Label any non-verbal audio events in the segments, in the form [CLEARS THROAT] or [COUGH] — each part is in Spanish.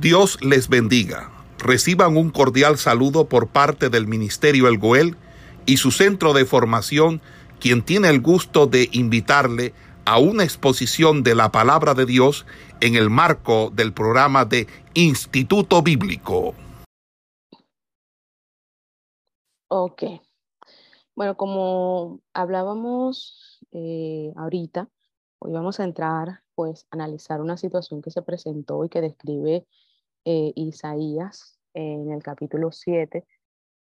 Dios les bendiga. Reciban un cordial saludo por parte del Ministerio El Goel y su centro de formación, quien tiene el gusto de invitarle a una exposición de la palabra de Dios en el marco del programa de Instituto Bíblico. Ok. Bueno, como hablábamos eh, ahorita, hoy vamos a entrar pues a analizar una situación que se presentó y que describe eh, Isaías en el capítulo 7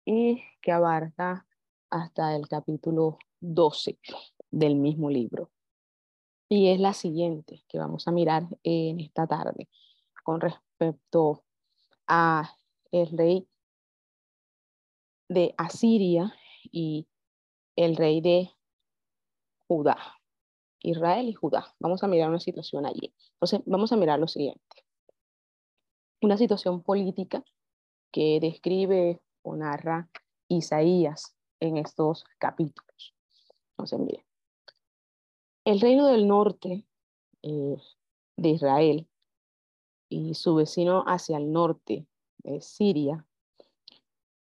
y que abarca hasta el capítulo 12 del mismo libro. Y es la siguiente que vamos a mirar en esta tarde con respecto a el rey de Asiria y el rey de Judá. Israel y Judá. Vamos a mirar una situación allí. Entonces, vamos a mirar lo siguiente. Una situación política que describe o narra Isaías en estos capítulos. Entonces, miren. El reino del norte eh, de Israel y su vecino hacia el norte, Siria,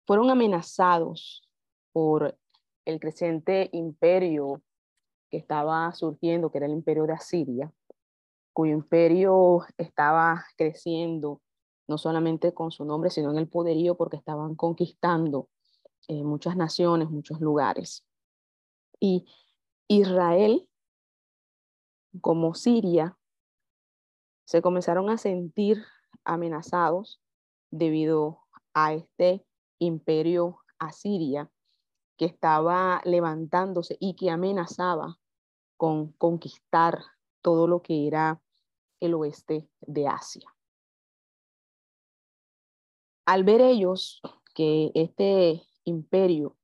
fueron amenazados por el creciente imperio que estaba surgiendo, que era el imperio de Asiria, cuyo imperio estaba creciendo no solamente con su nombre, sino en el poderío, porque estaban conquistando eh, muchas naciones, muchos lugares. Y Israel, como Siria, se comenzaron a sentir amenazados debido a este imperio asiria que estaba levantándose y que amenazaba con conquistar todo lo que era el oeste de Asia. Al ver ellos que este imperio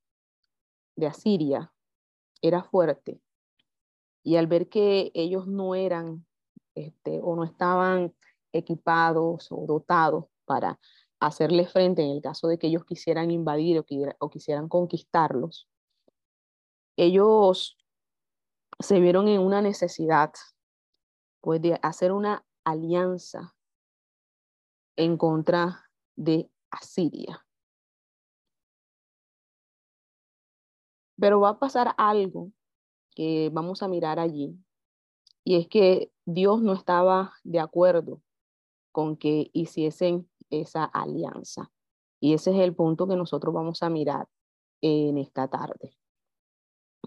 de Asiria era fuerte y al ver que ellos no eran este, o no estaban equipados o dotados para hacerle frente en el caso de que ellos quisieran invadir o, o quisieran conquistarlos, ellos se vieron en una necesidad pues, de hacer una alianza en contra de Asiria. Pero va a pasar algo que vamos a mirar allí, y es que Dios no estaba de acuerdo con que hiciesen esa alianza. Y ese es el punto que nosotros vamos a mirar en esta tarde.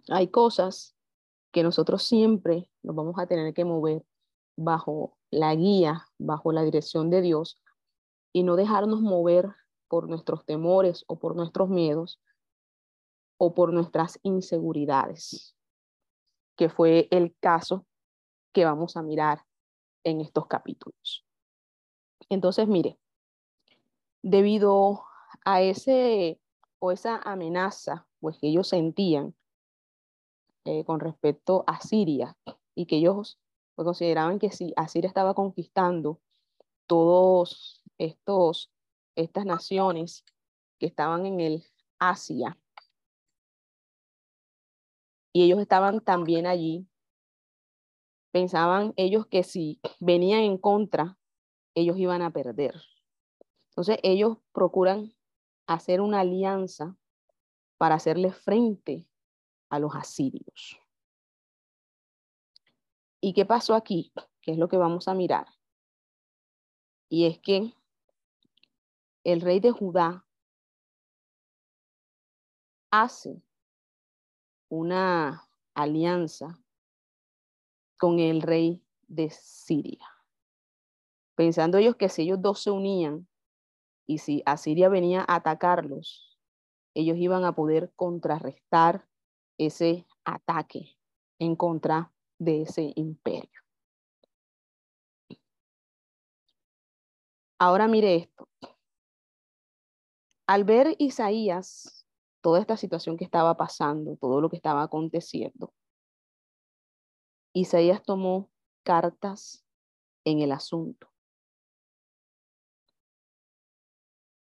Hay cosas que nosotros siempre nos vamos a tener que mover bajo la guía, bajo la dirección de Dios y no dejarnos mover por nuestros temores o por nuestros miedos o por nuestras inseguridades, que fue el caso que vamos a mirar en estos capítulos. Entonces, mire, debido a ese o esa amenaza pues, que ellos sentían eh, con respecto a Siria y que ellos pues, consideraban que si Asiria estaba conquistando todos estos, estas naciones que estaban en el Asia y ellos estaban también allí, pensaban ellos que si venían en contra, ellos iban a perder. Entonces ellos procuran hacer una alianza para hacerle frente a los asirios. ¿Y qué pasó aquí? ¿Qué es lo que vamos a mirar? Y es que el rey de Judá hace una alianza con el rey de Siria, pensando ellos que si ellos dos se unían y si Asiria venía a atacarlos, ellos iban a poder contrarrestar ese ataque en contra de ese imperio. Ahora mire esto. Al ver Isaías toda esta situación que estaba pasando, todo lo que estaba aconteciendo, Isaías tomó cartas en el asunto.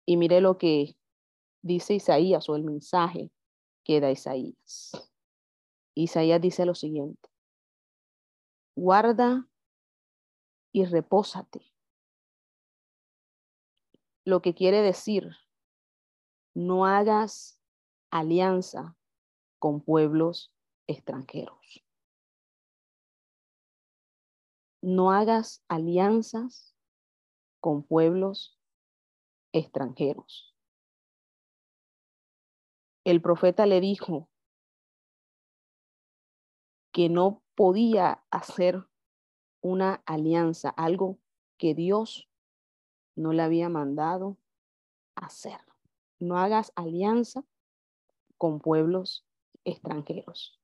Y mire lo que dice Isaías o el mensaje que da Isaías. Isaías dice lo siguiente, guarda y repósate lo que quiere decir, no hagas alianza con pueblos extranjeros. No hagas alianzas con pueblos extranjeros. El profeta le dijo que no podía hacer una alianza, algo que Dios no le había mandado hacer. No hagas alianza con pueblos extranjeros.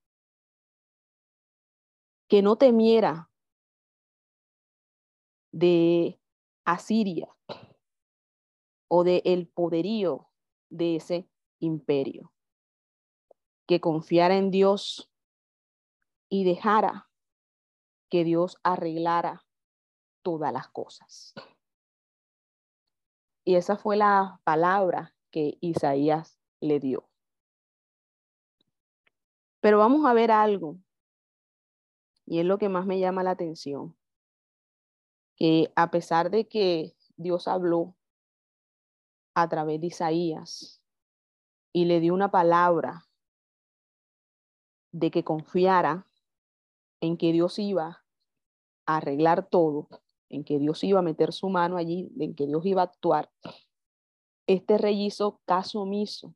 Que no temiera de Asiria o de el poderío de ese imperio. Que confiara en Dios y dejara que Dios arreglara todas las cosas. Y esa fue la palabra que Isaías le dio. Pero vamos a ver algo, y es lo que más me llama la atención, que a pesar de que Dios habló a través de Isaías y le dio una palabra de que confiara en que Dios iba a arreglar todo, en que Dios iba a meter su mano allí, en que Dios iba a actuar, este rey hizo caso omiso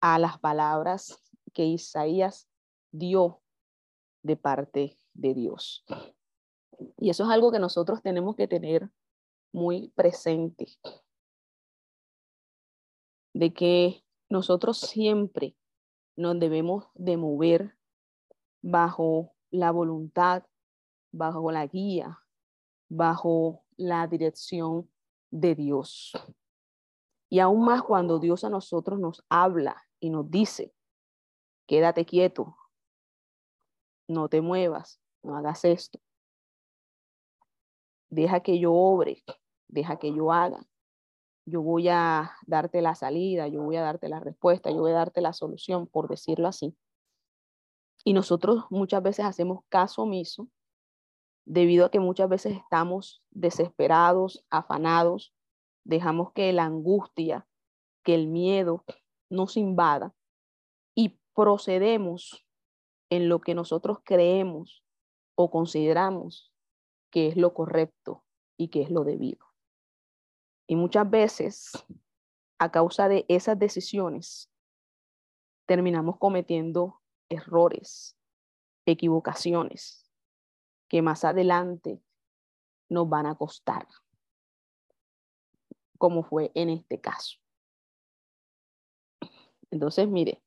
a las palabras que Isaías dio de parte de Dios. Y eso es algo que nosotros tenemos que tener muy presente, de que nosotros siempre nos debemos de mover bajo la voluntad, bajo la guía, bajo la dirección de Dios. Y aún más cuando Dios a nosotros nos habla y nos dice, quédate quieto, no te muevas, no hagas esto. Deja que yo obre, deja que yo haga. Yo voy a darte la salida, yo voy a darte la respuesta, yo voy a darte la solución, por decirlo así. Y nosotros muchas veces hacemos caso omiso debido a que muchas veces estamos desesperados, afanados, dejamos que la angustia, que el miedo nos invada y procedemos en lo que nosotros creemos o consideramos que es lo correcto y que es lo debido. Y muchas veces, a causa de esas decisiones, terminamos cometiendo errores, equivocaciones que más adelante nos van a costar, como fue en este caso. Entonces, mire,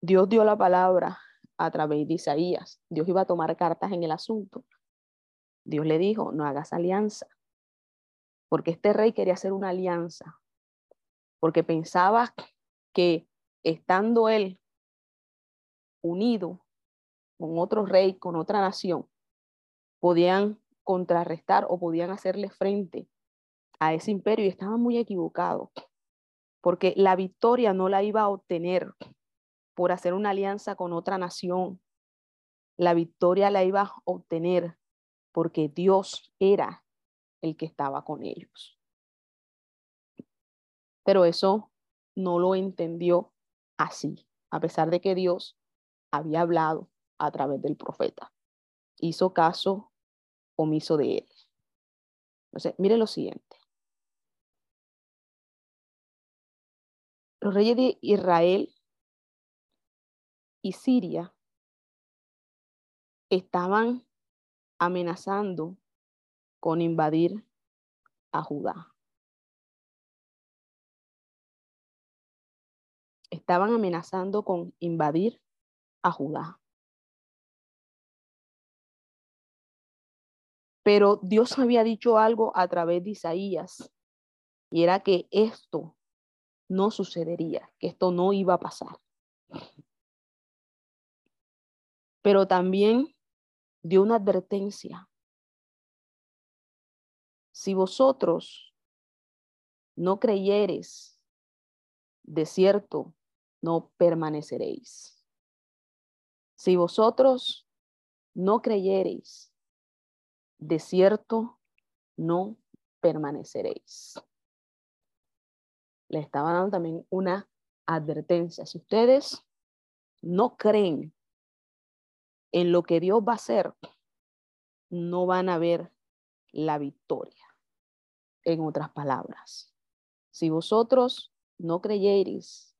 Dios dio la palabra a través de Isaías. Dios iba a tomar cartas en el asunto. Dios le dijo, no hagas alianza, porque este rey quería hacer una alianza, porque pensaba que estando él unido con otro rey, con otra nación, podían contrarrestar o podían hacerle frente a ese imperio y estaba muy equivocado, porque la victoria no la iba a obtener por hacer una alianza con otra nación. La victoria la iba a obtener porque Dios era el que estaba con ellos. Pero eso no lo entendió así, a pesar de que Dios había hablado a través del profeta. Hizo caso omiso de él. Entonces, mire lo siguiente. Los reyes de Israel y Siria estaban amenazando con invadir a Judá. Estaban amenazando con invadir a Judá. Pero Dios había dicho algo a través de Isaías y era que esto no sucedería, que esto no iba a pasar. Pero también dio una advertencia. Si vosotros no creyeres, de cierto, no permaneceréis. Si vosotros no creyereis, de cierto no permaneceréis. Le estaba dando también una advertencia. Si ustedes no creen en lo que Dios va a hacer, no van a ver la victoria. En otras palabras, si vosotros no creyereis,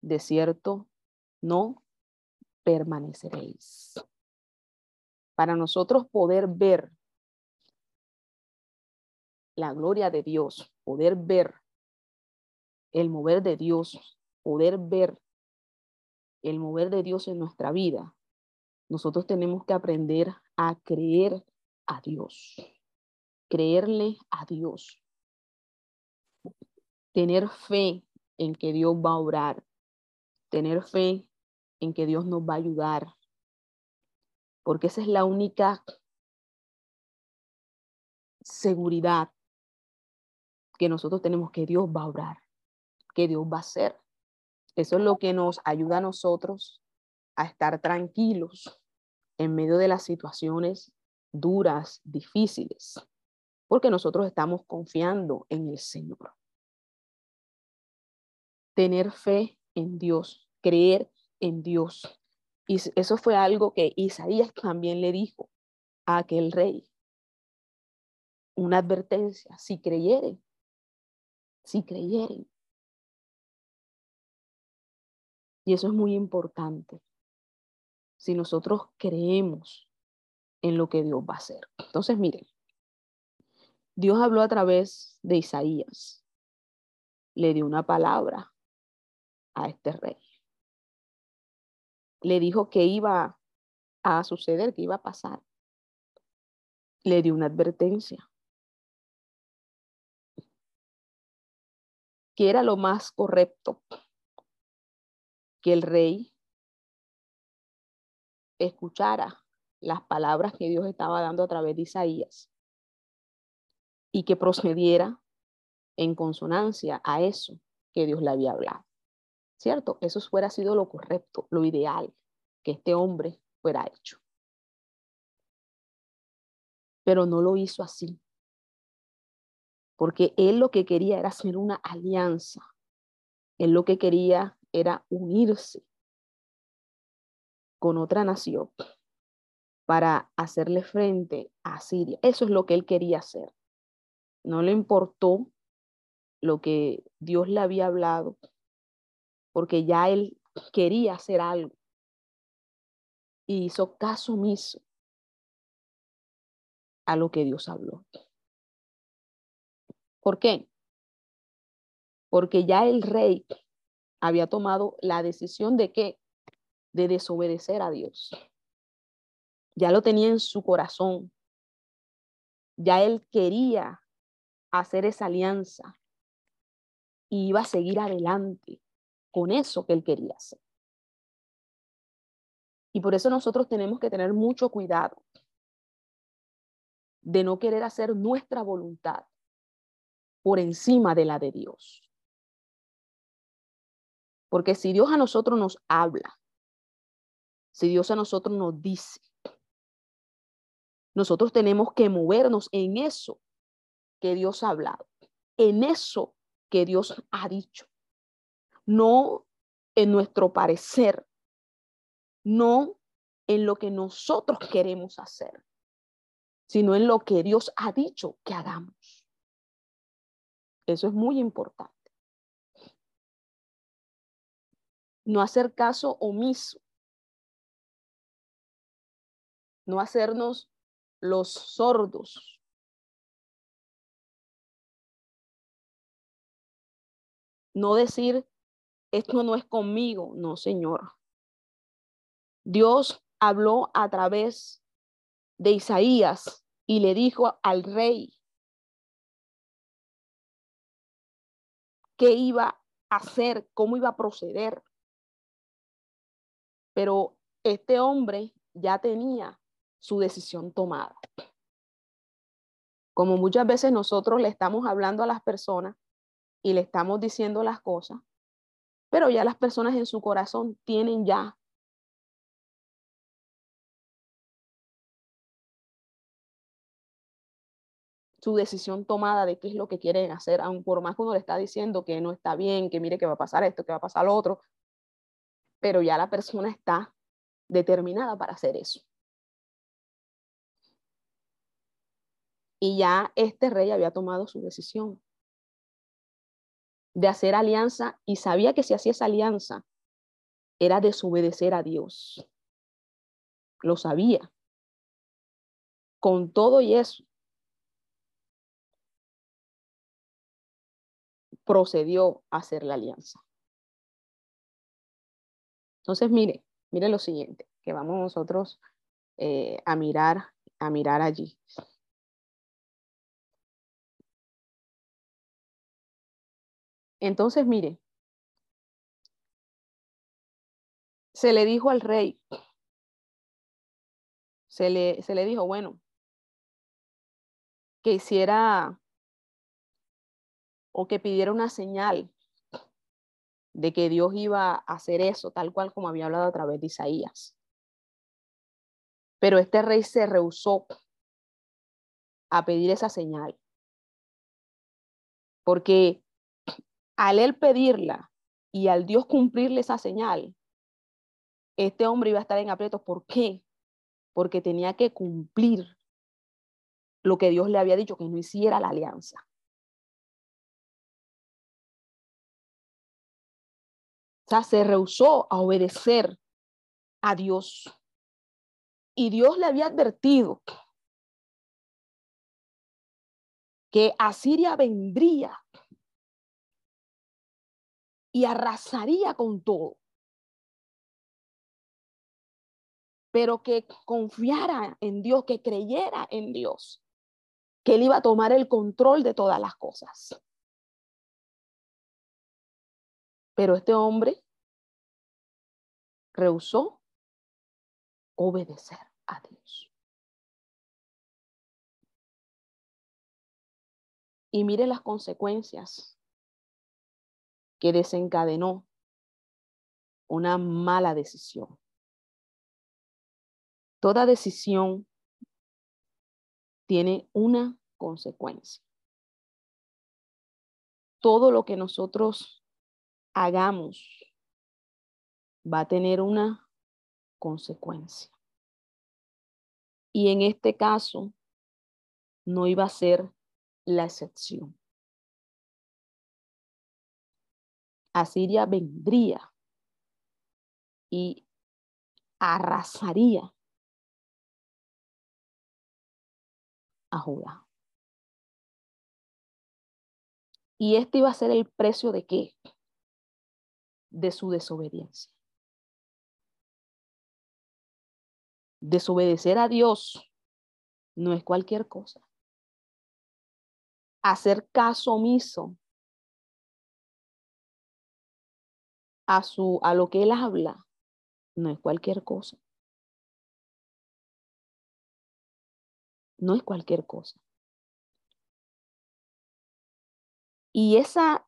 de cierto, no permaneceréis. Para nosotros poder ver la gloria de Dios, poder ver el mover de Dios, poder ver el mover de Dios en nuestra vida, nosotros tenemos que aprender a creer a Dios, creerle a Dios, tener fe en que Dios va a obrar, tener fe en que Dios nos va a ayudar, porque esa es la única seguridad que nosotros tenemos que Dios va a obrar, que Dios va a hacer. Eso es lo que nos ayuda a nosotros a estar tranquilos en medio de las situaciones duras, difíciles, porque nosotros estamos confiando en el Señor. Tener fe en Dios, creer en Dios. Y eso fue algo que Isaías también le dijo a aquel rey. Una advertencia, si creyeren, si creyeren. Y eso es muy importante. Si nosotros creemos en lo que Dios va a hacer. Entonces, miren, Dios habló a través de Isaías. Le dio una palabra a este rey. Le dijo que iba a suceder, que iba a pasar. Le dio una advertencia. Que era lo más correcto que el rey escuchara las palabras que Dios estaba dando a través de Isaías y que procediera en consonancia a eso que Dios le había hablado. ¿Cierto? Eso fuera sido lo correcto, lo ideal, que este hombre fuera hecho. Pero no lo hizo así, porque él lo que quería era hacer una alianza. Él lo que quería era unirse con otra nación para hacerle frente a Siria. Eso es lo que él quería hacer. No le importó lo que Dios le había hablado, porque ya él quería hacer algo y hizo caso omiso a lo que Dios habló. ¿Por qué? Porque ya el rey había tomado la decisión de que de desobedecer a Dios. Ya lo tenía en su corazón. Ya él quería hacer esa alianza y iba a seguir adelante con eso que él quería hacer. Y por eso nosotros tenemos que tener mucho cuidado de no querer hacer nuestra voluntad por encima de la de Dios. Porque si Dios a nosotros nos habla si Dios a nosotros nos dice, nosotros tenemos que movernos en eso que Dios ha hablado, en eso que Dios ha dicho, no en nuestro parecer, no en lo que nosotros queremos hacer, sino en lo que Dios ha dicho que hagamos. Eso es muy importante. No hacer caso omiso no hacernos los sordos. No decir, esto no es conmigo, no, Señor. Dios habló a través de Isaías y le dijo al rey qué iba a hacer, cómo iba a proceder. Pero este hombre ya tenía su decisión tomada. Como muchas veces nosotros le estamos hablando a las personas y le estamos diciendo las cosas, pero ya las personas en su corazón tienen ya su decisión tomada de qué es lo que quieren hacer, aun por más que uno le está diciendo que no está bien, que mire que va a pasar esto, que va a pasar lo otro, pero ya la persona está determinada para hacer eso. Y ya este rey había tomado su decisión de hacer alianza y sabía que si hacía esa alianza era desobedecer a Dios. Lo sabía. Con todo y eso, procedió a hacer la alianza. Entonces, mire, mire lo siguiente, que vamos nosotros eh, a mirar, a mirar allí. Entonces, mire, se le dijo al rey, se le, se le dijo, bueno, que hiciera o que pidiera una señal de que Dios iba a hacer eso, tal cual como había hablado a través de Isaías. Pero este rey se rehusó a pedir esa señal, porque al él pedirla y al Dios cumplirle esa señal, este hombre iba a estar en aprietos. ¿Por qué? Porque tenía que cumplir lo que Dios le había dicho, que no hiciera la alianza. Sea, se rehusó a obedecer a Dios. Y Dios le había advertido que Asiria vendría y arrasaría con todo. Pero que confiara en Dios, que creyera en Dios, que Él iba a tomar el control de todas las cosas. Pero este hombre rehusó obedecer a Dios. Y mire las consecuencias que desencadenó una mala decisión. Toda decisión tiene una consecuencia. Todo lo que nosotros hagamos va a tener una consecuencia. Y en este caso, no iba a ser la excepción. Asiria vendría y arrasaría a Judá. Y este iba a ser el precio de qué? De su desobediencia. Desobedecer a Dios no es cualquier cosa. Hacer caso omiso a, su, a lo que él habla, no es cualquier cosa. No es cualquier cosa. Y esa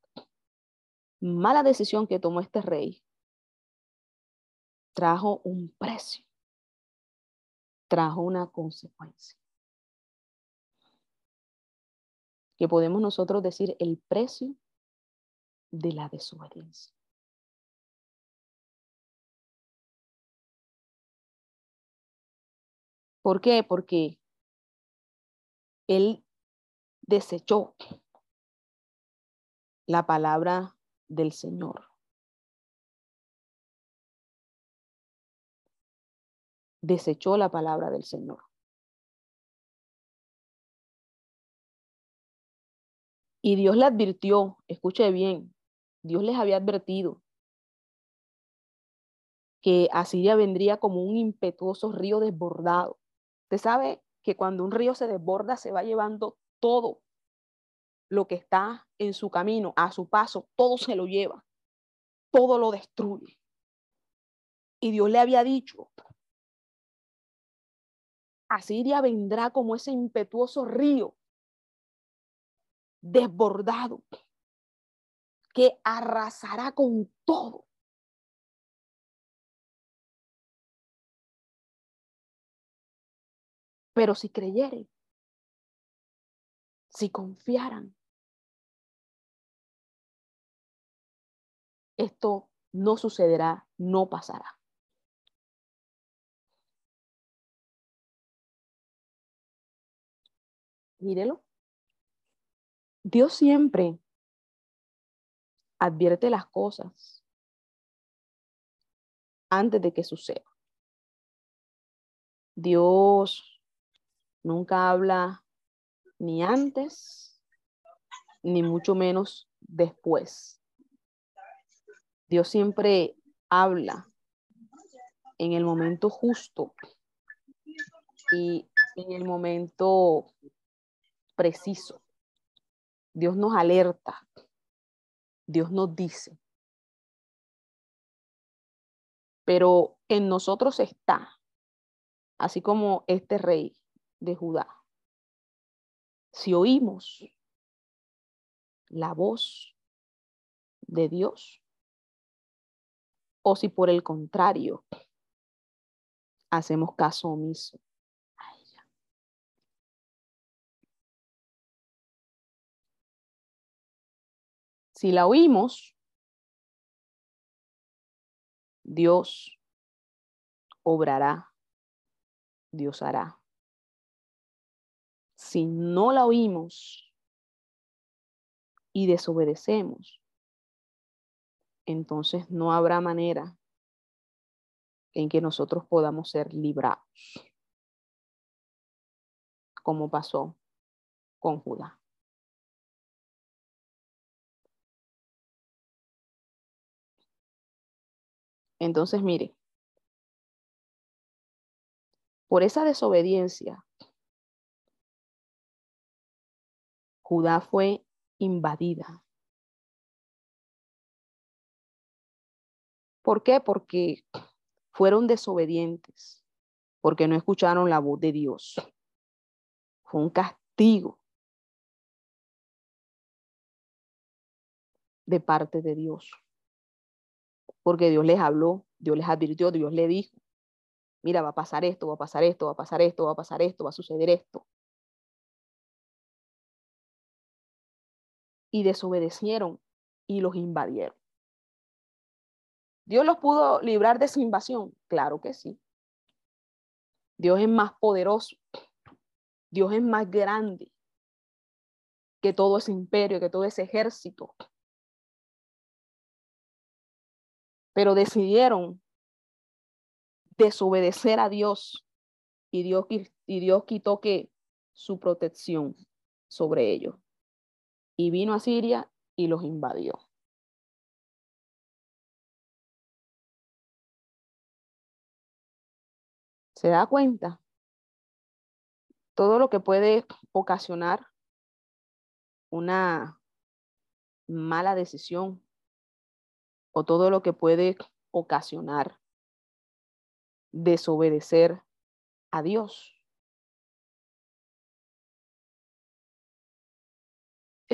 mala decisión que tomó este rey trajo un precio, trajo una consecuencia. Que podemos nosotros decir el precio de la desobediencia. ¿Por qué? Porque él desechó la palabra del Señor. Desechó la palabra del Señor. Y Dios le advirtió, escuche bien, Dios les había advertido que Asiria vendría como un impetuoso río desbordado Usted sabe que cuando un río se desborda, se va llevando todo lo que está en su camino, a su paso, todo se lo lleva, todo lo destruye. Y Dios le había dicho, Asiria vendrá como ese impetuoso río desbordado que arrasará con todo. Pero si creyere, si confiaran, esto no sucederá, no pasará. Mírelo. Dios siempre advierte las cosas antes de que suceda. Dios nunca habla ni antes, ni mucho menos después. Dios siempre habla en el momento justo y en el momento preciso. Dios nos alerta. Dios nos dice. Pero en nosotros está, así como este rey de Judá. Si oímos la voz de Dios, o si por el contrario hacemos caso omiso Si la oímos, Dios obrará, Dios hará. Si no la oímos y desobedecemos, entonces no habrá manera en que nosotros podamos ser librados, como pasó con Judá. Entonces, mire, por esa desobediencia, Judá fue invadida. ¿Por qué? Porque fueron desobedientes, porque no escucharon la voz de Dios. Fue un castigo de parte de Dios porque Dios les habló, Dios les advirtió, Dios le dijo, mira, va a pasar esto, va a pasar esto, va a pasar esto, va a pasar esto, va a suceder esto. Y desobedecieron y los invadieron. ¿Dios los pudo librar de esa invasión? Claro que sí. Dios es más poderoso. Dios es más grande que todo ese imperio, que todo ese ejército. pero decidieron desobedecer a Dios y Dios, y Dios quitó que su protección sobre ellos. Y vino a Siria y los invadió. ¿Se da cuenta? Todo lo que puede ocasionar una mala decisión o todo lo que puede ocasionar desobedecer a Dios.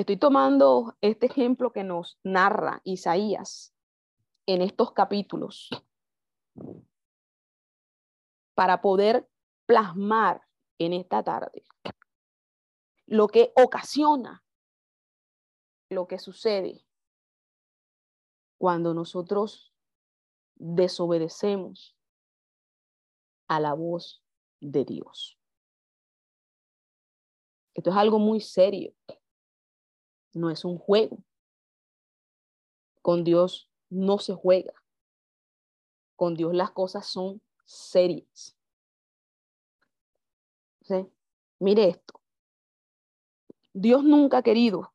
Estoy tomando este ejemplo que nos narra Isaías en estos capítulos para poder plasmar en esta tarde lo que ocasiona lo que sucede cuando nosotros desobedecemos a la voz de Dios. Esto es algo muy serio. No es un juego. Con Dios no se juega. Con Dios las cosas son serias. Mire esto. Dios nunca ha querido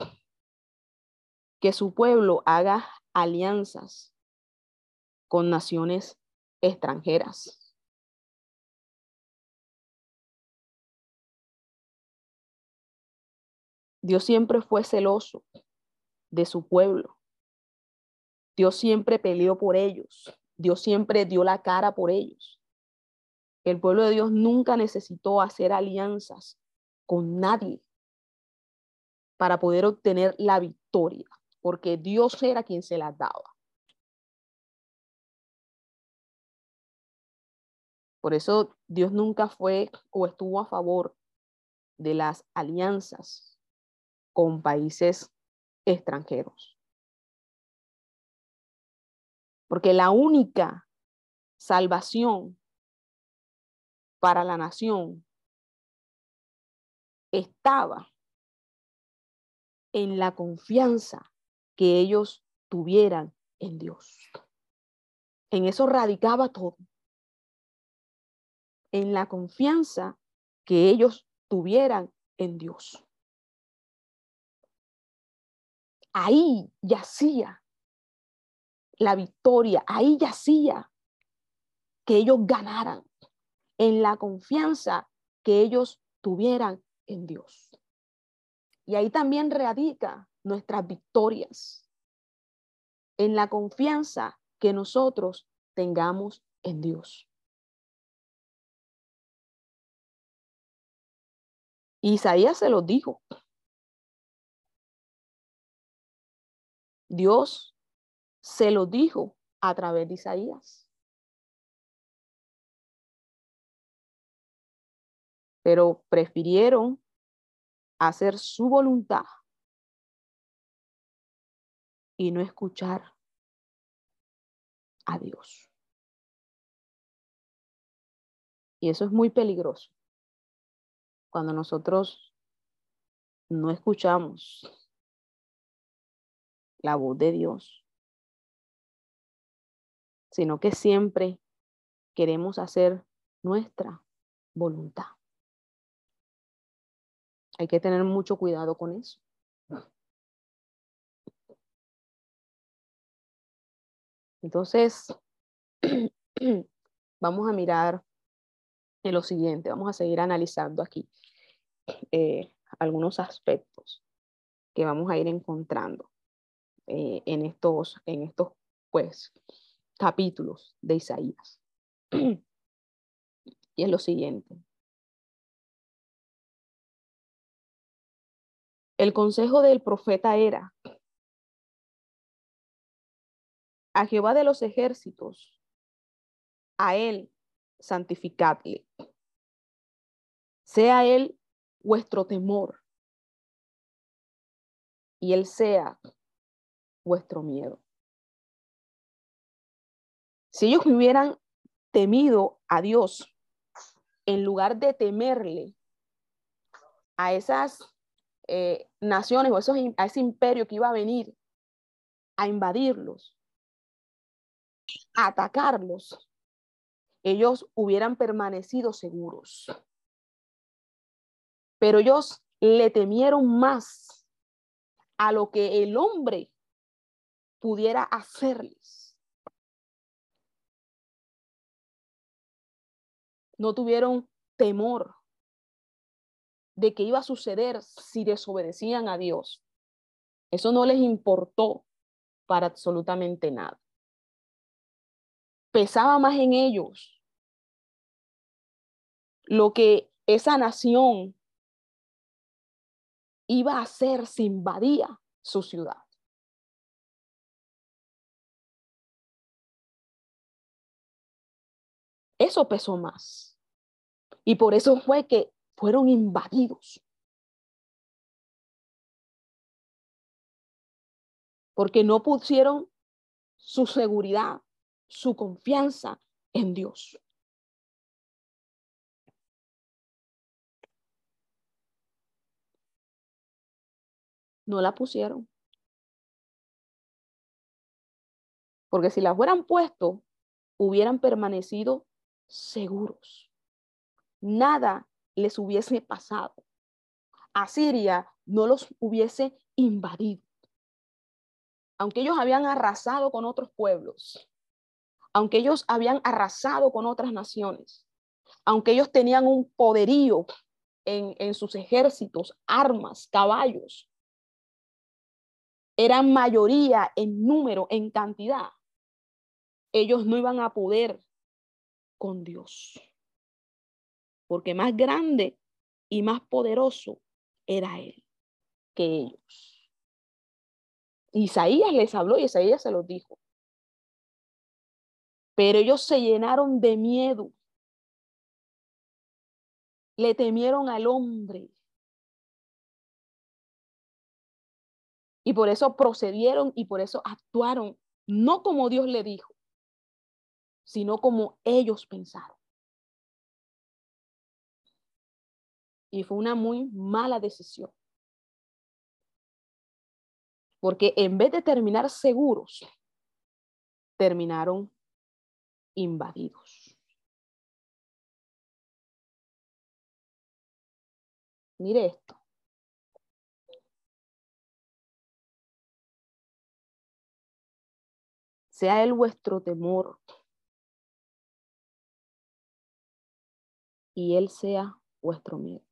que su pueblo haga alianzas con naciones extranjeras. Dios siempre fue celoso de su pueblo. Dios siempre peleó por ellos. Dios siempre dio la cara por ellos. El pueblo de Dios nunca necesitó hacer alianzas con nadie para poder obtener la victoria porque Dios era quien se las daba. Por eso Dios nunca fue o estuvo a favor de las alianzas con países extranjeros. Porque la única salvación para la nación estaba en la confianza que ellos tuvieran en Dios. En eso radicaba todo. En la confianza que ellos tuvieran en Dios. Ahí yacía la victoria, ahí yacía que ellos ganaran en la confianza que ellos tuvieran en Dios. Y ahí también radica nuestras victorias, en la confianza que nosotros tengamos en Dios. Isaías se lo dijo. Dios se lo dijo a través de Isaías. Pero prefirieron hacer su voluntad y no escuchar a Dios. Y eso es muy peligroso. Cuando nosotros no escuchamos la voz de Dios, sino que siempre queremos hacer nuestra voluntad. Hay que tener mucho cuidado con eso. Entonces, [CLEARS THROAT] vamos a mirar en lo siguiente, vamos a seguir analizando aquí eh, algunos aspectos que vamos a ir encontrando eh, en estos, en estos pues, capítulos de Isaías. [CLEARS THROAT] y es lo siguiente. El consejo del profeta era, a Jehová de los ejércitos, a él santificadle. Sea él vuestro temor y él sea vuestro miedo. Si ellos hubieran temido a Dios en lugar de temerle a esas eh, naciones o esos, a ese imperio que iba a venir a invadirlos, atacarlos, ellos hubieran permanecido seguros. Pero ellos le temieron más a lo que el hombre pudiera hacerles. No tuvieron temor de qué iba a suceder si desobedecían a Dios. Eso no les importó para absolutamente nada pesaba más en ellos lo que esa nación iba a hacer si invadía su ciudad. Eso pesó más. Y por eso fue que fueron invadidos. Porque no pusieron su seguridad su confianza en Dios. No la pusieron. Porque si la hubieran puesto, hubieran permanecido seguros. Nada les hubiese pasado. Asiria no los hubiese invadido. Aunque ellos habían arrasado con otros pueblos, aunque ellos habían arrasado con otras naciones, aunque ellos tenían un poderío en, sus ejércitos, armas, caballos, eran mayoría en número, en cantidad, ellos no iban a poder con Dios. Porque más grande y más poderoso era Él que ellos. Isaías les habló y Isaías se los dijo. Pero ellos se llenaron de miedo. Le temieron al hombre. Y por eso procedieron y por eso actuaron, no como Dios le dijo, sino como ellos pensaron. Y fue una muy mala decisión. Porque en vez de terminar seguros, terminaron invadidos. Mire esto. Sea él vuestro temor y él sea vuestro miedo.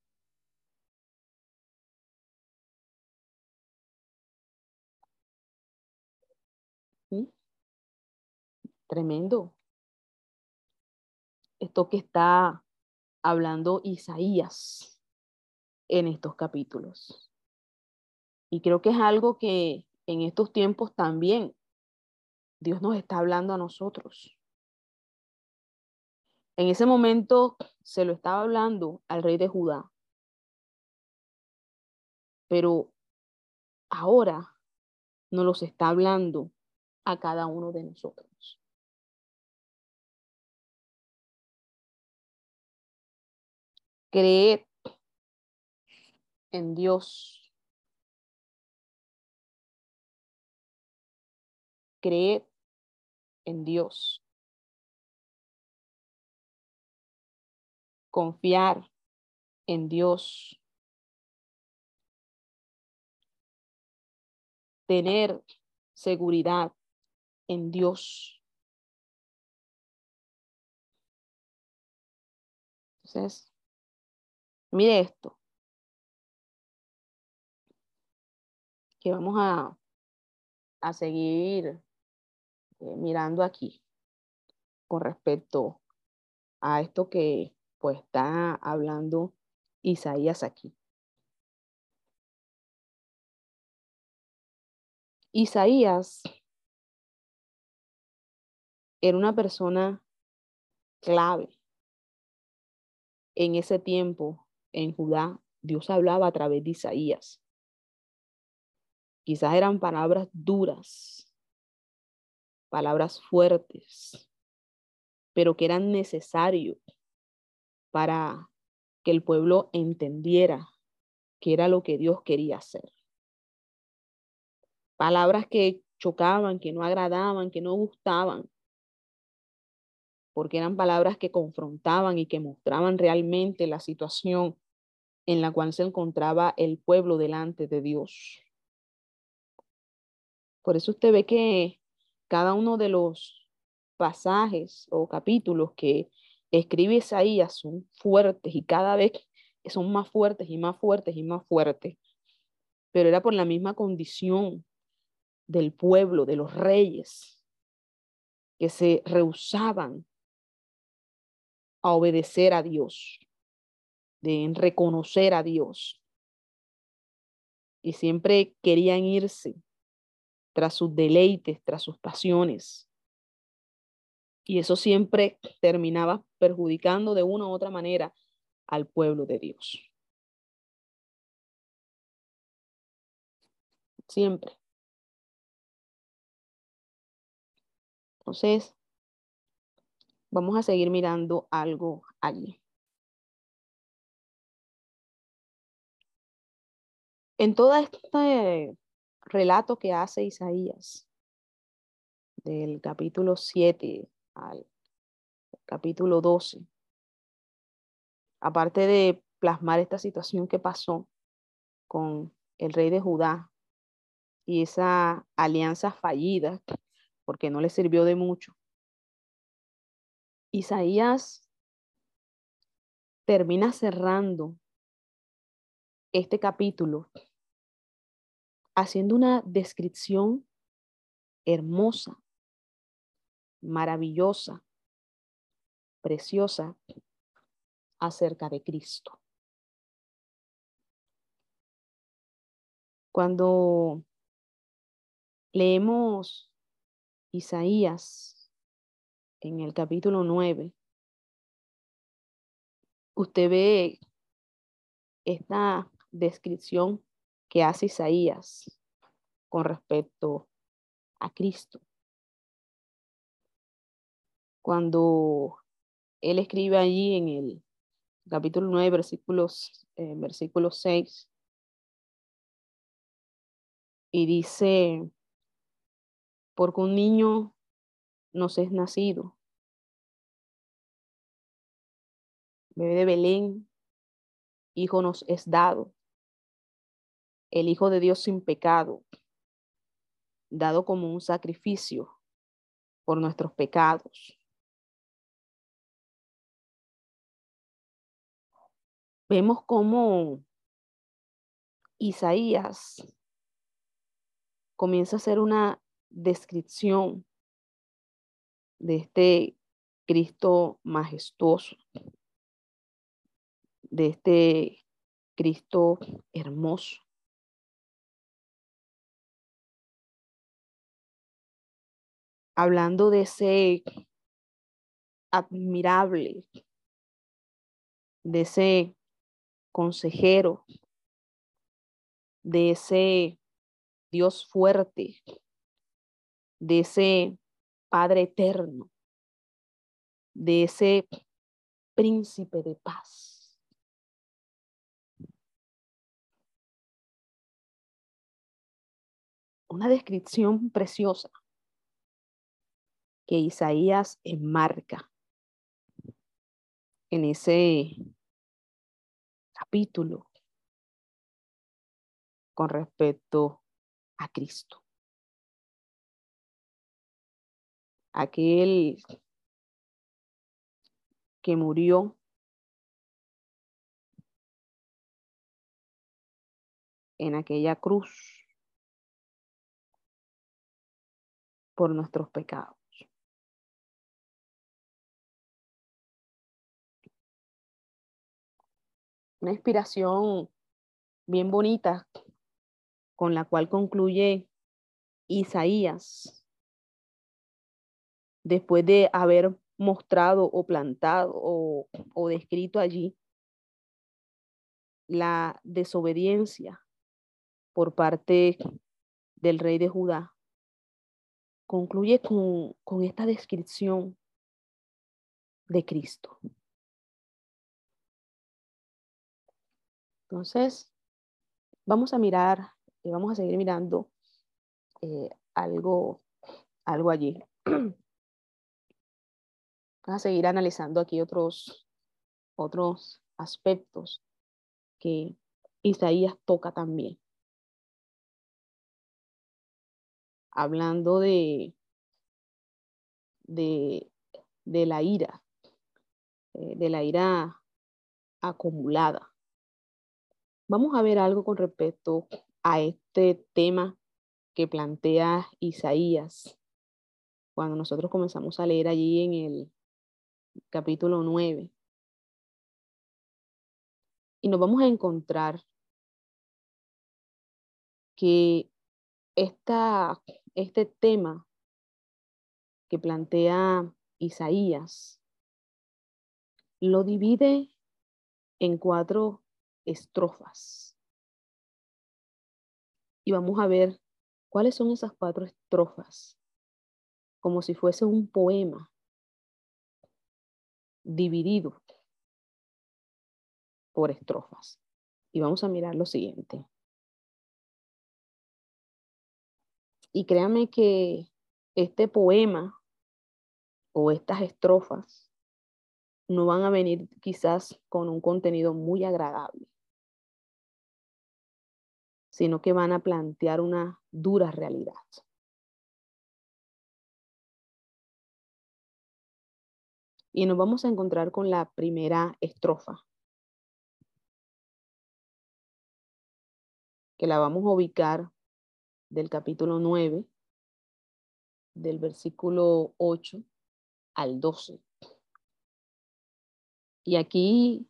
¿Mm? Tremendo. Esto que está hablando Isaías en estos capítulos. Y creo que es algo que en estos tiempos también Dios nos está hablando a nosotros. En ese momento se lo estaba hablando al rey de Judá. Pero ahora nos los está hablando a cada uno de nosotros. Creed en Dios. Creed en Dios. Confiar en Dios. Tener seguridad en Dios. Entonces, mire esto. Que vamos a, a seguir eh, mirando aquí con respecto a esto que pues está hablando Isaías aquí. Isaías era una persona clave en ese tiempo en Judá. Dios hablaba a través de Isaías. Quizás eran palabras duras, palabras fuertes, pero que eran necesarios para que el pueblo entendiera que era lo que Dios quería hacer. Palabras que chocaban, que no agradaban, que no gustaban, porque eran palabras que confrontaban y que mostraban realmente la situación en la cual se encontraba el pueblo delante de Dios. Por eso usted ve que cada uno de los pasajes o capítulos que escribe Isaías son fuertes y cada vez son más fuertes y más fuertes y más fuertes. Pero era por la misma condición del pueblo, de los reyes, que se rehusaban a obedecer a Dios, de reconocer a Dios. Y siempre querían irse tras sus deleites, tras sus pasiones. Y eso siempre terminaba perjudicando de una u otra manera al pueblo de Dios. Siempre. Entonces, vamos a seguir mirando algo allí. En todo este relato que hace Isaías, del capítulo 7 al capítulo 12, aparte de plasmar esta situación que pasó con el rey de Judá y esa alianza fallida, porque no le sirvió de mucho, Isaías termina cerrando este capítulo haciendo una descripción hermosa, maravillosa, preciosa acerca de Cristo. Cuando leemos Isaías en el capítulo 9, usted ve esta descripción que hace Isaías con respecto a Cristo. Cuando él escribe allí en el capítulo 9, versículos, eh, versículo 6, y dice, porque un niño nos es nacido, bebé de Belén, hijo nos es dado, el Hijo de Dios sin pecado, dado como un sacrificio por nuestros pecados. Vemos cómo Isaías comienza a hacer una descripción de este Cristo majestuoso, de este Cristo hermoso. Hablando de ese admirable, de ese consejero, de ese Dios fuerte, de ese Padre eterno, de ese príncipe de paz. Una descripción preciosa que Isaías enmarca en ese capítulo con respecto a Cristo. Aquel que murió en aquella cruz por nuestros pecados. Una inspiración bien bonita con la cual concluye Isaías, después de haber mostrado o plantado o, o descrito allí la desobediencia por parte del rey de Judá, concluye con, con esta descripción de Cristo. Entonces, vamos a mirar y vamos a seguir mirando eh, algo, algo allí. [CLEARS THROAT] Vamos a seguir analizando aquí otros, otros aspectos que Isaías toca también. Hablando de, de, de la ira, eh, de la ira acumulada. Vamos a ver algo con respecto a este tema que plantea Isaías cuando nosotros comenzamos a leer allí en el capítulo 9. Y nos vamos a encontrar que esta, este tema que plantea Isaías lo divide en cuatro estrofas y vamos a ver cuáles son esas cuatro estrofas, como si fuese un poema dividido por estrofas. Y vamos a mirar lo siguiente. Y créame que este poema o estas estrofas no van a venir quizás con un contenido muy agradable sino que van a plantear una dura realidad. Y nos vamos a encontrar con la primera estrofa, que la vamos a ubicar del capítulo 9, del versículo 8 al 12. Y aquí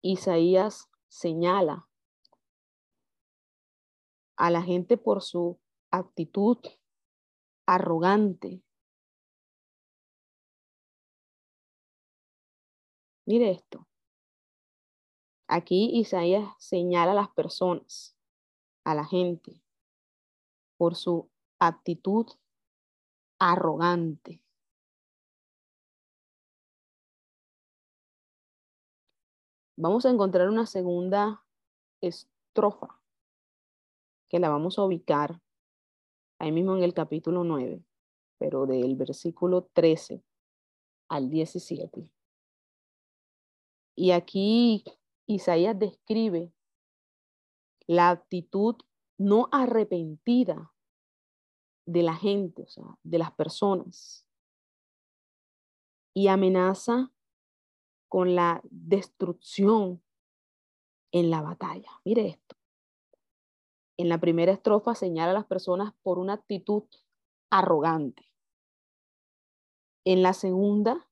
Isaías señala a la gente por su actitud arrogante. Mire esto. Aquí Isaías señala a las personas, a la gente, por su actitud arrogante. Vamos a encontrar una segunda estrofa que la vamos a ubicar ahí mismo en el capítulo 9, pero del versículo 13 al 17. Y aquí Isaías describe la actitud no arrepentida de la gente, o sea, de las personas. Y amenaza con la destrucción en la batalla. Mire esto. En la primera estrofa señala a las personas por una actitud arrogante. En la segunda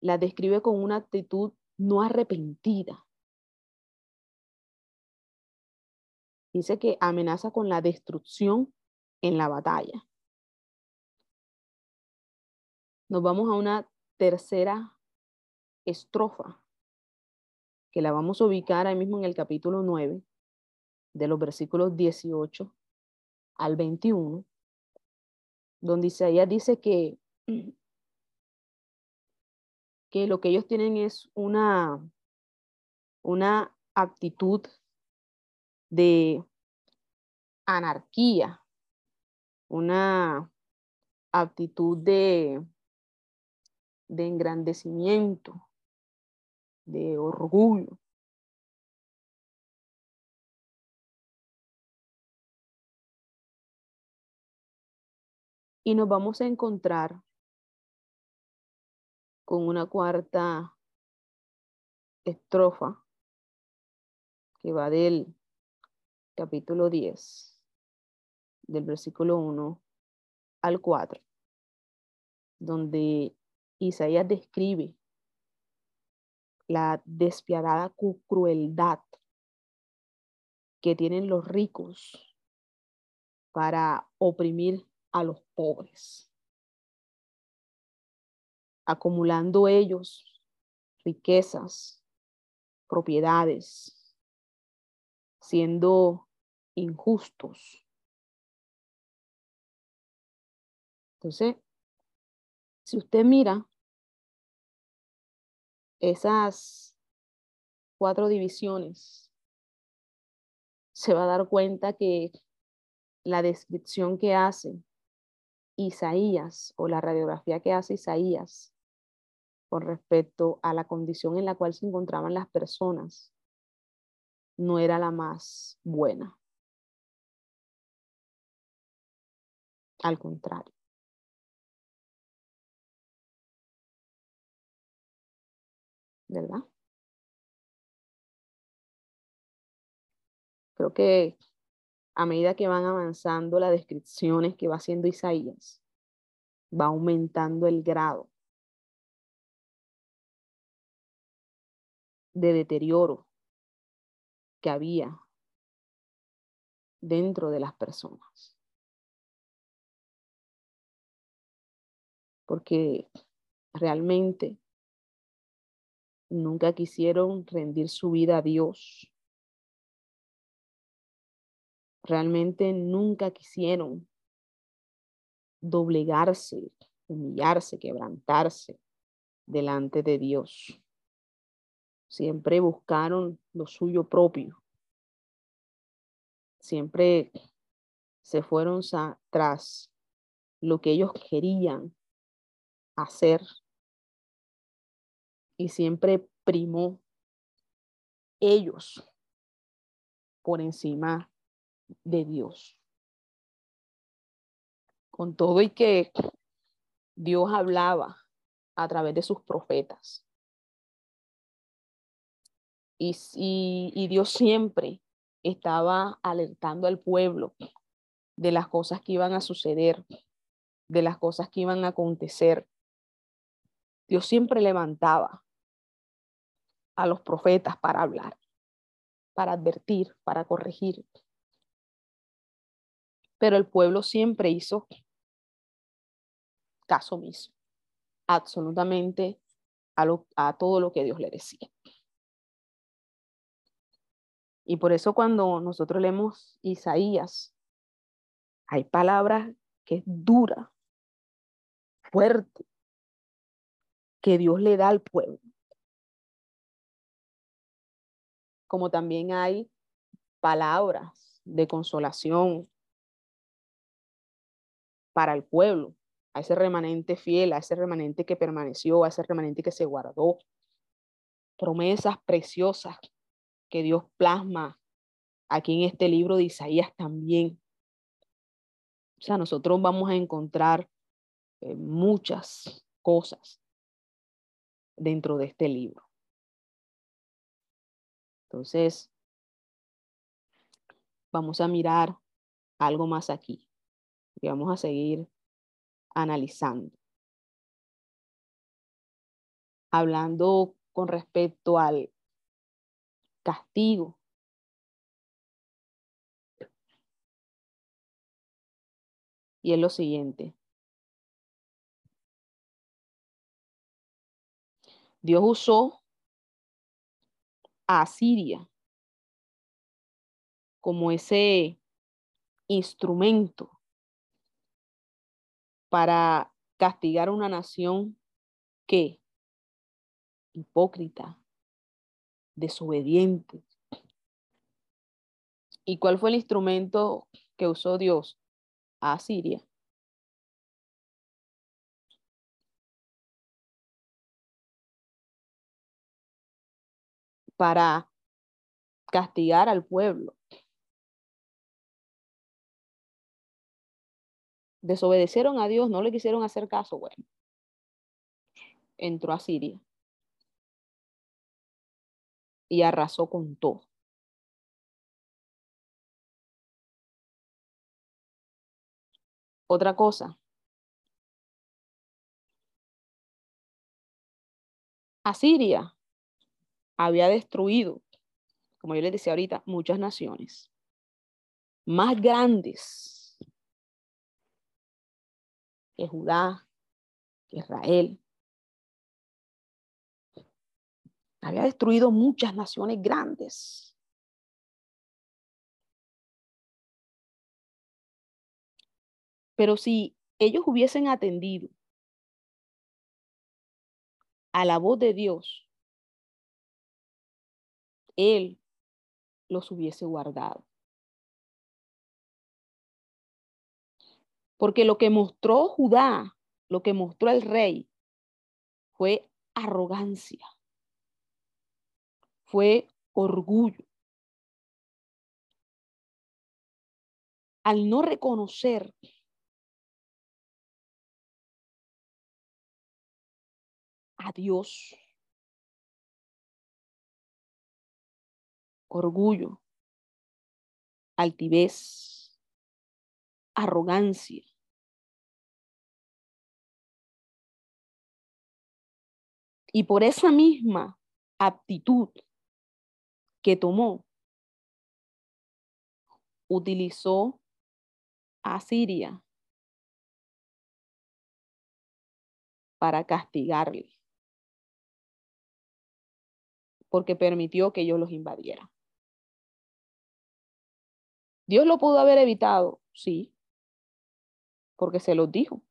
la describe con una actitud no arrepentida. Dice que amenaza con la destrucción en la batalla. Nos vamos a una tercera estrofa que la vamos a ubicar ahí mismo en el capítulo 9, de los versículos 18 al 21, donde Isaías dice que, que lo que ellos tienen es una, una actitud de anarquía, una actitud de, de engrandecimiento, de orgullo. Y nos vamos a encontrar con una cuarta estrofa que va del capítulo 10, del versículo 1 al 4, donde Isaías describe la despiadada crueldad que tienen los ricos para oprimir a los pobres, acumulando ellos riquezas, propiedades, siendo injustos. Entonces, si usted mira esas cuatro divisiones, se va a dar cuenta que la descripción que hace Isaías o la radiografía que hace Isaías con respecto a la condición en la cual se encontraban las personas no era la más buena. Al contrario. ¿Verdad? Creo que a medida que van avanzando las descripciones que va haciendo Isaías, va aumentando el grado de deterioro que había dentro de las personas. Porque realmente nunca quisieron rendir su vida a Dios realmente nunca quisieron doblegarse, humillarse, quebrantarse delante de Dios. Siempre buscaron lo suyo propio. Siempre se fueron tras lo que ellos querían hacer y siempre primó ellos por encima de Dios. Con todo y que Dios hablaba a través de sus profetas. Y, y, Dios siempre estaba alertando al pueblo de las cosas que iban a suceder, de las cosas que iban a acontecer. Dios siempre levantaba a los profetas para hablar, para advertir, para corregir pero el pueblo siempre hizo caso mismo, absolutamente a, a todo lo que Dios le decía. Y por eso cuando nosotros leemos Isaías, Hay palabras que es dura, fuerte, que Dios le da al pueblo. Como también hay palabras de consolación para el pueblo, a ese remanente fiel, a ese remanente que permaneció, a ese remanente que se guardó. Promesas preciosas que Dios plasma aquí en este libro de Isaías también. O sea, nosotros vamos a encontrar eh, muchas cosas dentro de este libro. Entonces, vamos a mirar algo más aquí vamos a seguir analizando. Hablando con respecto al castigo. Y es lo siguiente. Dios usó a Siria como ese instrumento para castigar a una nación que hipócrita, desobediente. ¿Y cuál fue el instrumento que usó Dios? A Siria. Para castigar al pueblo. Desobedecieron a Dios, no le quisieron hacer caso. Bueno, entró a Siria y arrasó con todo. Otra cosa. Asiria había destruido, como yo les decía ahorita, muchas naciones más grandes Judá, Israel. Había destruido muchas naciones grandes. Pero si ellos hubiesen atendido a la voz de Dios, Él los hubiese guardado. Porque lo que mostró Judá, lo que mostró el rey, fue arrogancia, fue orgullo. Al no reconocer a Dios, orgullo, altivez, arrogancia. Y por esa misma aptitud que tomó, utilizó a Siria para castigarle, porque permitió que ellos los invadieran. Dios lo pudo haber evitado, sí, porque se los dijo.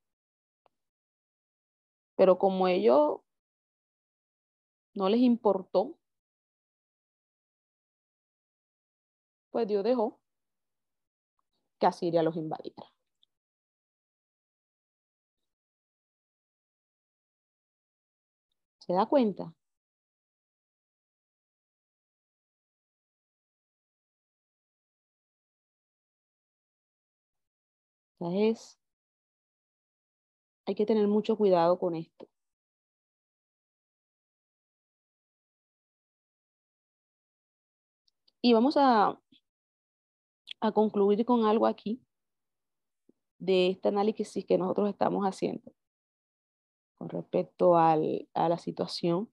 Pero como ellos no les importó, pues Dios dejó que Asiria los invadiera. ¿Se da cuenta? Entonces, hay que tener mucho cuidado con esto. Y vamos a, a concluir con algo aquí de este análisis que nosotros estamos haciendo con respecto al, a la situación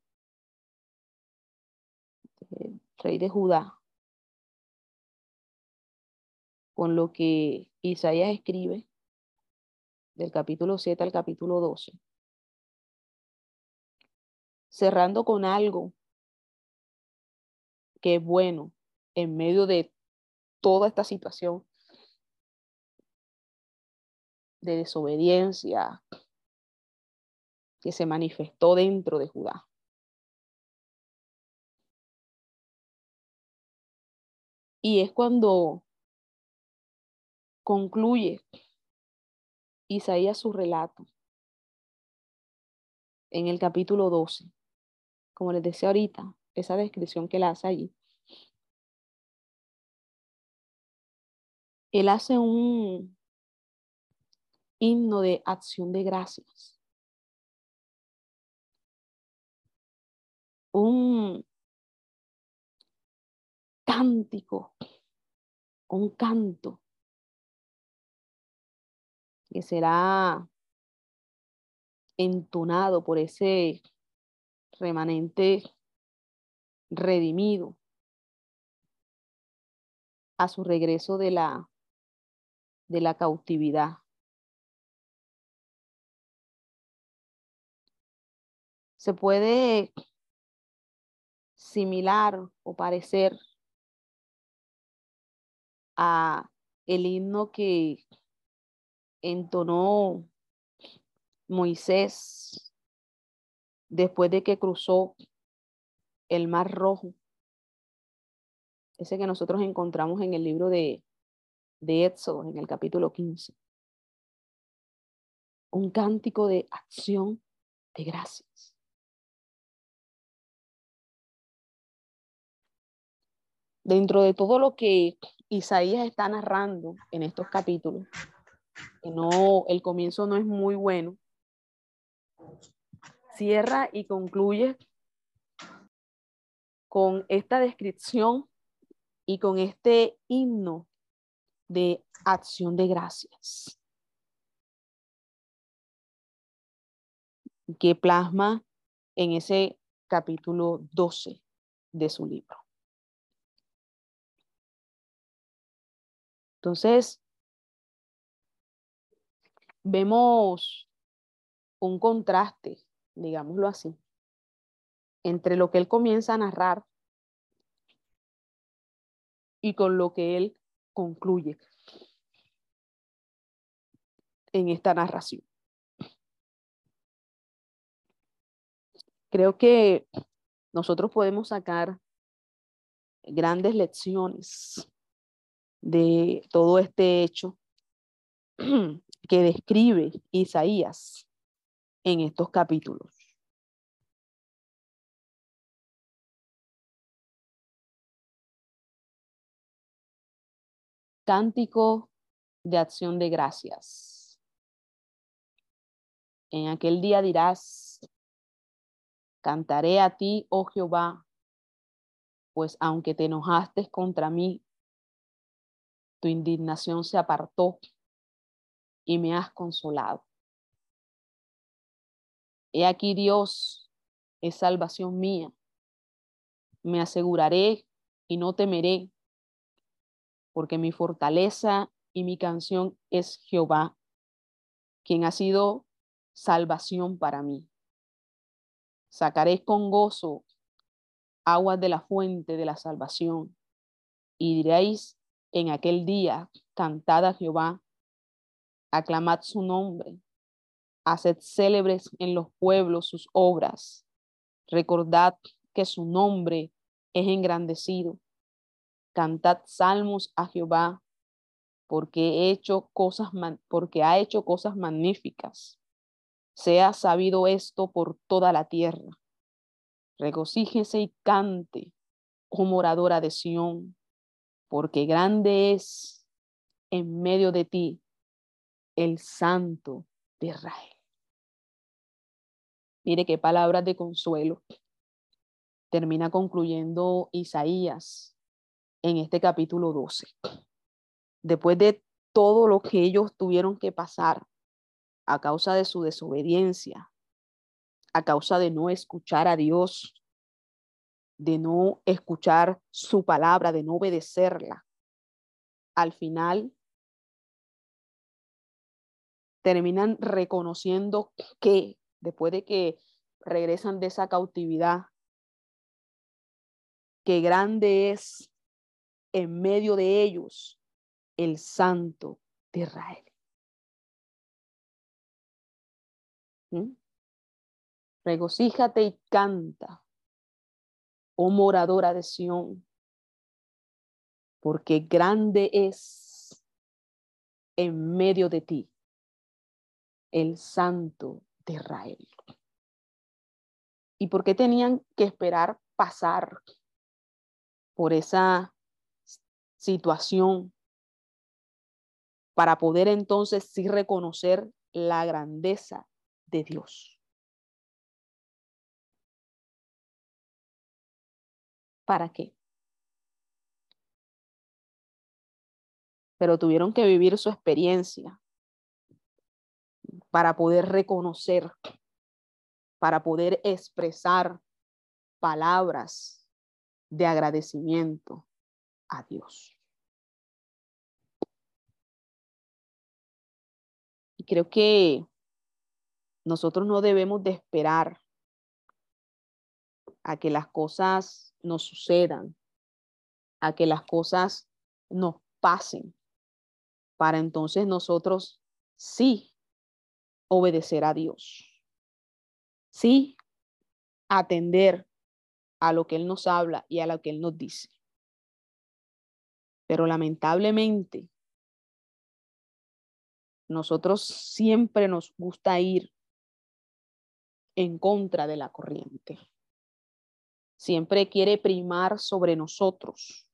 del rey de Judá, con lo que Isaías escribe del capítulo 7 al capítulo 12, cerrando con algo que es bueno en medio de toda esta situación de desobediencia que se manifestó dentro de Judá. Y es cuando concluye Isaías su relato en el capítulo 12. Como les decía ahorita, esa descripción que él hace allí. Él hace un himno de acción de gracias. Un cántico, un canto que será entonado por ese remanente redimido a su regreso de la, de la cautividad. Se puede similar o parecer a el himno que entonó Moisés después de que cruzó el Mar Rojo, ese que nosotros encontramos en el libro de, de Éxodo, en el capítulo 15. Un cántico de acción de gracias. Dentro de todo lo que Isaías está narrando en estos capítulos, que no, el comienzo no es muy bueno, cierra y concluye con esta descripción y con este himno de acción de gracias que plasma en ese capítulo 12 de su libro. Entonces, vemos un contraste, digámoslo así, entre lo que él comienza a narrar y con lo que él concluye en esta narración. Creo que nosotros podemos sacar grandes lecciones de todo este hecho [CLEARS THROAT] que describe Isaías en estos capítulos. Cántico de acción de gracias. En aquel día dirás, cantaré a ti, oh Jehová, pues aunque te enojaste contra mí, tu indignación se apartó y me has consolado. He aquí Dios es salvación mía. Me aseguraré y no temeré, porque mi fortaleza y mi canción es Jehová, quien ha sido salvación para mí. Sacaré con gozo aguas de la fuente de la salvación, y diréis en aquel día, cantad a Jehová, aclamad su nombre, haced célebres en los pueblos sus obras, recordad que su nombre es engrandecido, cantad salmos a Jehová, porque, he hecho cosas ha hecho cosas magníficas. Sea sabido esto por toda la tierra. Regocíjese y cante, oh moradora de Sión, porque grande es en medio de ti el Santo de Israel. Mire qué palabras de consuelo. Termina concluyendo Isaías en este capítulo 12. Después de todo lo que ellos tuvieron que pasar a causa de su desobediencia, a causa de no escuchar a Dios, de no escuchar su palabra, de no obedecerla, al final terminan reconociendo que después de que regresan de esa cautividad, que grande es en medio de ellos el santo de Israel. ¿Mm? Regocíjate y canta, oh moradora de Sión, porque grande es en medio de ti el Santo de Israel. ¿Y por qué tenían que esperar pasar por esa situación para poder entonces sí reconocer la grandeza de Dios? ¿Para qué? Pero tuvieron que vivir su experiencia para poder reconocer, para poder expresar palabras de agradecimiento a Dios. Y creo que nosotros no debemos de esperar a que las cosas nos sucedan, a que las cosas nos pasen, para entonces nosotros sí obedecer a Dios, sí atender a lo que Él nos habla y a lo que Él nos dice. Pero lamentablemente, nosotros siempre nos gusta ir en contra de la corriente siempre quiere primar sobre nosotros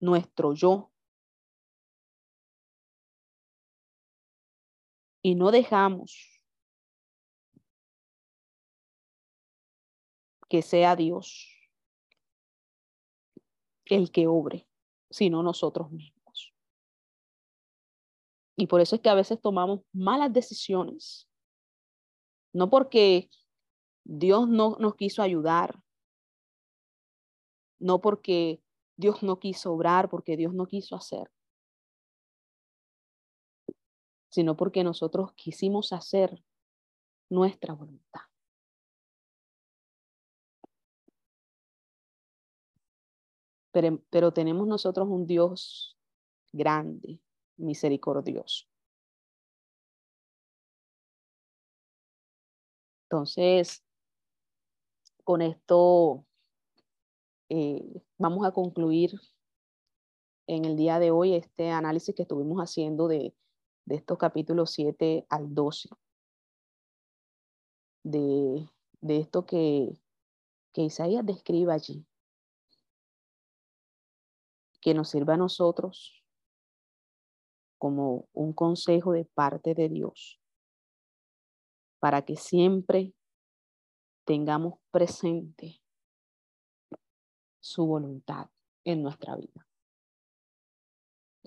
nuestro yo. Y no dejamos que sea Dios el que obre, sino nosotros mismos. Y por eso es que a veces tomamos malas decisiones, no porque Dios no nos quiso ayudar, no porque Dios no quiso obrar, porque Dios no quiso hacer, sino porque nosotros quisimos hacer nuestra voluntad. Pero, tenemos nosotros un Dios grande, misericordioso. Entonces, con esto eh, vamos a concluir en el día de hoy este análisis que estuvimos haciendo de, estos capítulos 7 al 12, de, esto que, que Isaías describe allí, que nos sirva a nosotros como un consejo de parte de Dios para que siempre tengamos presente su voluntad en nuestra vida.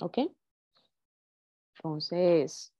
¿Ok? Entonces,